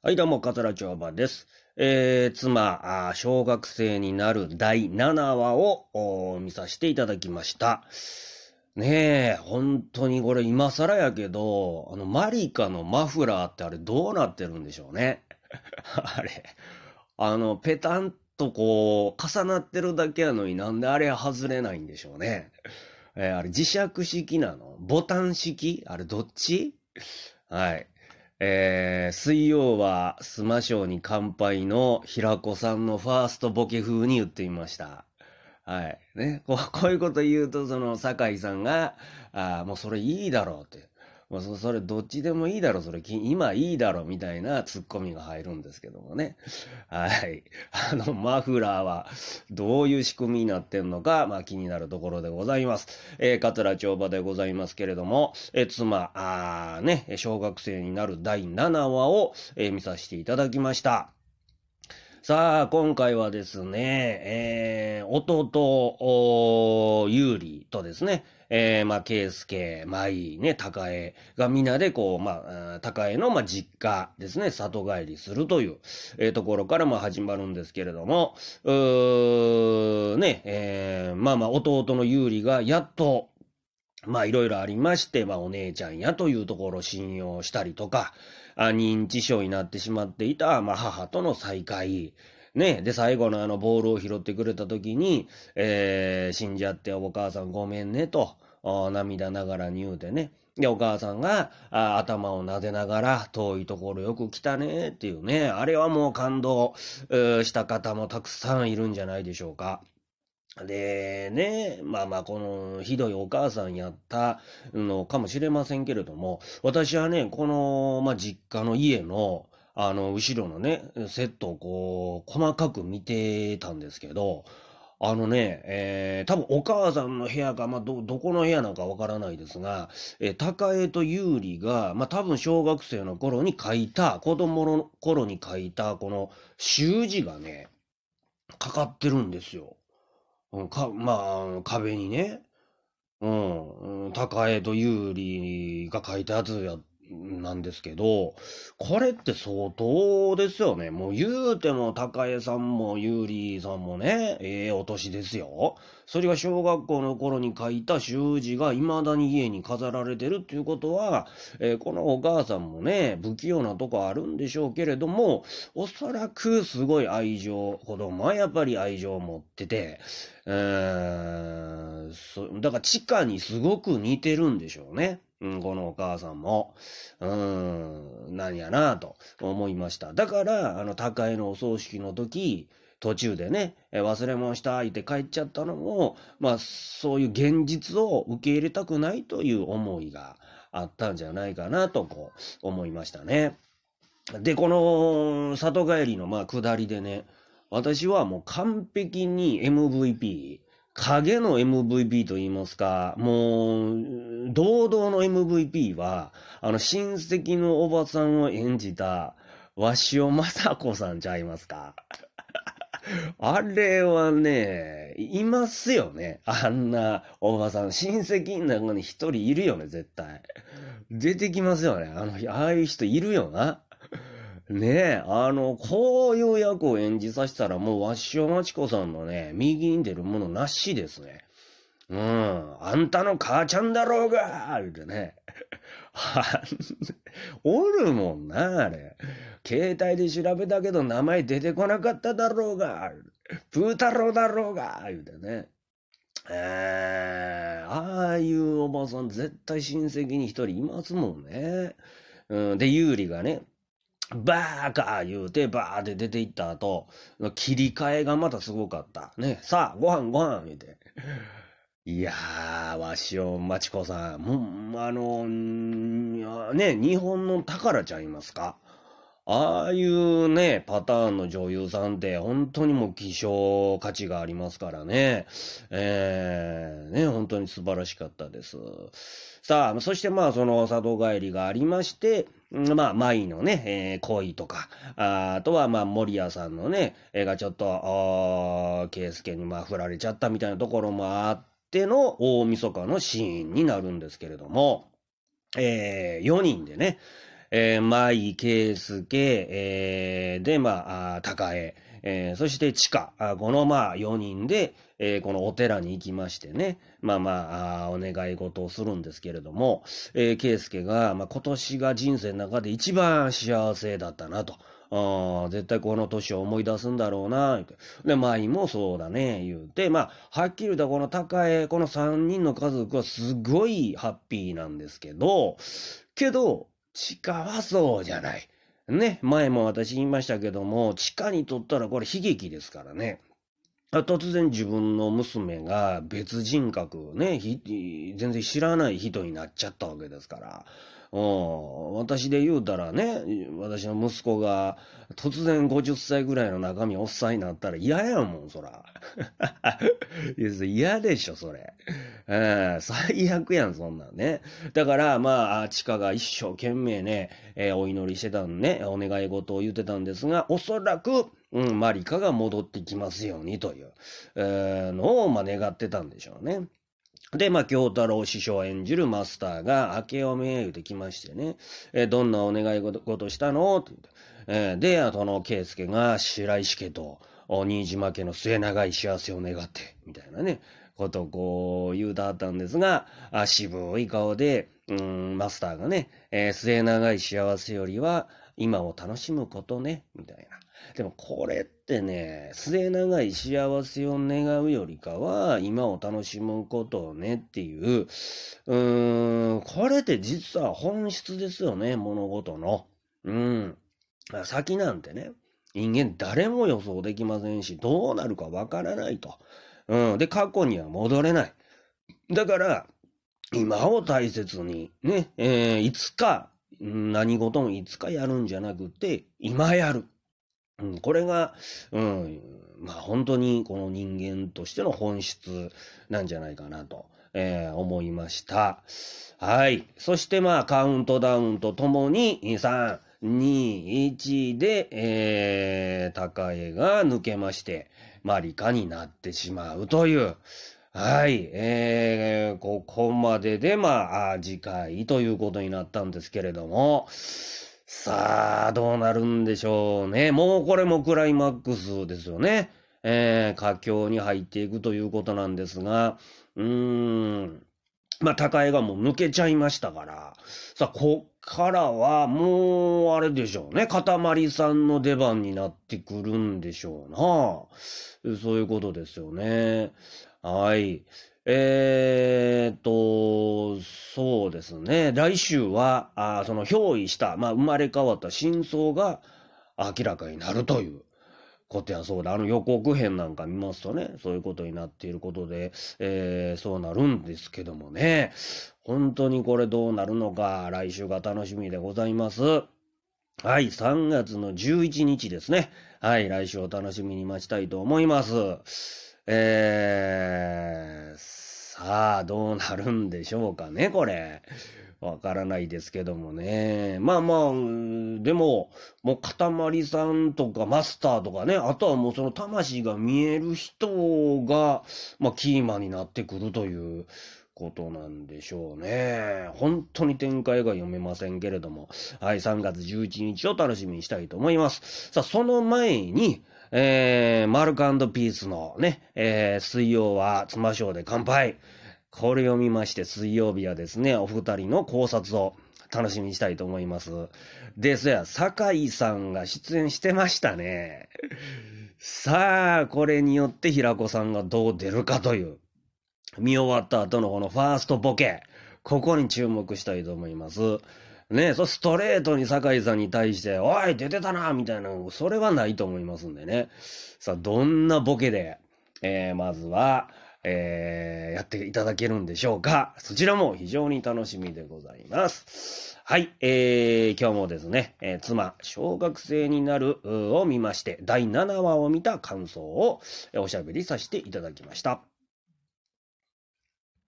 はい、どうも、桂町場です。えー、妻、あ小学生になる第7話を見させていただきました。ねえ、本当にこれ今更やけど、あの、マリカのマフラーってあれどうなってるんでしょうね。あれ、あの、ペタンとこう、重なってるだけやのになんであれ外れないんでしょうね。えーあれ磁石式なの？ボタン式？あれどっち？はい。えー、水曜はスマショーに乾杯の平子さんのファーストボケ風に言ってみました。はい。ね。こうこういうこと言うと、その、酒井さんが、ああもうそれいいだろうって。もうそ それどっちでもいいだろ、それ今いいだろ、みたいなツッコミが入るんですけどもね。はい。あの、マフラーはどういう仕組みになってんのか、まあ気になるところでございます。えー、桂町場でございますけれども、えー妻、あね、小学生になる第7話を、えー見させていただきました。さあ、今回はですね、えー、弟、おーゆうりとですね、えー、まあ、ケイスケ、マイ、ね、高江がみんなで、こう、まあ、高江の、まあ、実家ですね、里帰りするという、えーところから、まあ、始まるんですけれども、うーね、えー、まあまあ、弟のゆうりが、やっと、まあいろいろありまして、まあお姉ちゃんやというところを信用したりとか、あ認知症になってしまっていた、まあ母との再会。ね。で、最後のあのボールを拾ってくれた時に、えー、死んじゃってお母さんごめんねと、涙ながらに言うてね。で、お母さんが頭を撫でながら、遠いところよく来たねっていうね。あれはもう感動した方もたくさんいるんじゃないでしょうか。でね、まあまあ、このひどいお母さんやったのかもしれませんけれども、私はね、この、まあ、実家の家の、あの、後ろのね、セットをこう、細かく見てたんですけど、あのね、えー、多分お母さんの部屋か、まあ、ど、どこの部屋なんかわからないですが、えー高江と優里が、まあ、多分小学生の頃に書いた、子供の頃に書いた、この習字がね、かかってるんですよ。うん、か、まあ、壁にね、うん、高江と優里が書いたやつやっ、なんですけど、これって相当ですよね。もう言うても高江さんも優里さんもね、ええお年ですよ。それが小学校の頃に書いた習字が未だに家に飾られてるっていうことは、えーこのお母さんもね、不器用なとこあるんでしょうけれども、おそらくすごい愛情、子供はやっぱり愛情を持ってて、うーん、そだから地下にすごく似てるんでしょうね。このお母さんも。うーん、なんやなと思いました。だから、あの、高江のお葬式の時、途中でね、忘れ物した言って帰っちゃったのも、まあ、そういう現実を受け入れたくないという思いがあったんじゃないかなと、こう、思いましたね。で、この、里帰りの、まあ、下りでね、私はもう完璧に MVP、影の MVP と言いますか、もう、堂々の MVP は、あの、親戚のおばさんを演じた、鷲尾正子さんちゃいますか。あれはね、いますよね。あんなおばさん。親戚の中に一人いるよね、絶対。出てきますよね。あの、ああいう人いるよな。ねえ、あの、こういう役を演じさせたらもう、わっしょまちこさんのね、右に出るものなしですね。うん。あんたの母ちゃんだろうが言うてね。あんおるもんな、あれ。携帯で調べたけど名前出てこなかっただろうが。プー太郎だろうが言うてね。えー、ああいうおばさん絶対親戚に一人いますもんね。うん、で、有利がね、バーカ言うて、バーって出て行った後、切り替えがまたすごかった。ね、さあ、ご飯ご飯言うて。いやー、わしおまちこさん、もう、あの、ね、日本の宝ちゃいますか？ああいうね、パターンの女優さんって本当にもう希少価値がありますからね。えー、ね、本当に素晴らしかったです。さあ、そしてまあその里帰りがありまして、まあ、舞のね、えー恋とか、あとはまあ森谷さんのね、絵がちょっと、圭介にまあ振られちゃったみたいなところもあっての大晦日のシーンになるんですけれども、えー、4人でね、えー、舞、圭介、えー、で、まあ、高江、えー、そして地下、このまあ4人で、えー、このお寺に行きましてね、まあまあ、お願い事をするんですけれども、えー、圭介が、まあ今年が人生の中で一番幸せだったなと。あ絶対この年を思い出すんだろうな。で、舞もそうだね、言うて、まあ、はっきり言うとこの高江、この3人の家族はすごいハッピーなんですけど、けど、地下はそうじゃない。ね、前も私言いましたけども、地下にとったらこれ悲劇ですからね。突然自分の娘が別人格ね、全然知らない人になっちゃったわけですから。うん、私で言うたらね、私の息子が突然50歳ぐらいの中身おっさんになったら嫌やもん、そら。嫌でしょ、それ。最悪やん、そんなんね。だから、まあ、チカが一生懸命ね、えー、お祈りしてたんね、お願い事を言ってたんですが、おそらく、うん、マリカが戻ってきますようにという、えー、のを、まあ、願ってたんでしょうね。で、まあ、京太郎師匠演じるマスターが、明けおめ言うてきましてね、えー、どんなお願い事したの？って言って、えー、で、あとの圭介が白石家と、新島家の末長い幸せを願って、みたいなね、ことをこう言うたったんですが、あ渋い顔で、うん、マスターがね、えー、末長い幸せよりは、今を楽しむことね、みたいな。でもこれってね、末長い幸せを願うよりかは、今を楽しむことをねっていう、うーん、これって実は本質ですよね、物事の。うん。先なんてね、人間誰も予想できませんし、どうなるかわからないと。うん。で、過去には戻れない。だから、今を大切に、ね、えー、いつか、何事もいつかやるんじゃなくて、今やる。ん、これが、うん、まあ本当にこの人間としての本質なんじゃないかなと、えー、思いました。はい。そしてまあカウントダウンとともに、3、2、1で、えー、高江が抜けまして、マリカになってしまうという、はい、えー、ここまでで、まあ、次回ということになったんですけれども、さあ、どうなるんでしょうね。もうこれもクライマックスですよね。えー、佳境に入っていくということなんですが、うーん。まあ、高江がもう抜けちゃいましたから、さあ、こっからはもう、あれでしょうね。かたまりさんの出番になってくるんでしょうな。そういうことですよね。はい。えー、っと、そうですね。来週は、あその憑依した、まあ、生まれ変わった真相が明らかになるということやそうで、あの予告編なんか見ますとね、そういうことになっていることで、えー、そうなるんですけどもね、本当にこれどうなるのか、来週が楽しみでございます。はい、3月の11日ですね。はい、来週を楽しみに待ちたいと思います。えー、さあ、どうなるんでしょうかね、これ。わからないですけどもね。まあまあ、でも、もう、かたまりさんとかマスターとかね、あとはもうその魂が見える人が、まあ、キーマンになってくるということなんでしょうね。本当に展開が読めませんけれども。はい、3月11日を楽しみにしたいと思います。さあ、その前に、えー、マルクピースのね、えー、水曜は妻賞で乾杯。これを見まして、水曜日はですね、お二人の考察を楽しみにしたいと思います。で、そや、酒井さんが出演してましたね。さあ、これによって平子さんがどう出るかという、見終わった後のこのファーストボケ、ここに注目したいと思います。ねそストレートに酒井さんに対して、おい、出てたなみたいな、それはないと思いますんでね。さあ、どんなボケで、えー、まずは、えー、やっていただけるんでしょうか。そちらも非常に楽しみでございます。はい、えー、今日もですね、えー、妻、小学生になるを見まして、第7話を見た感想をおしゃべりさせていただきました。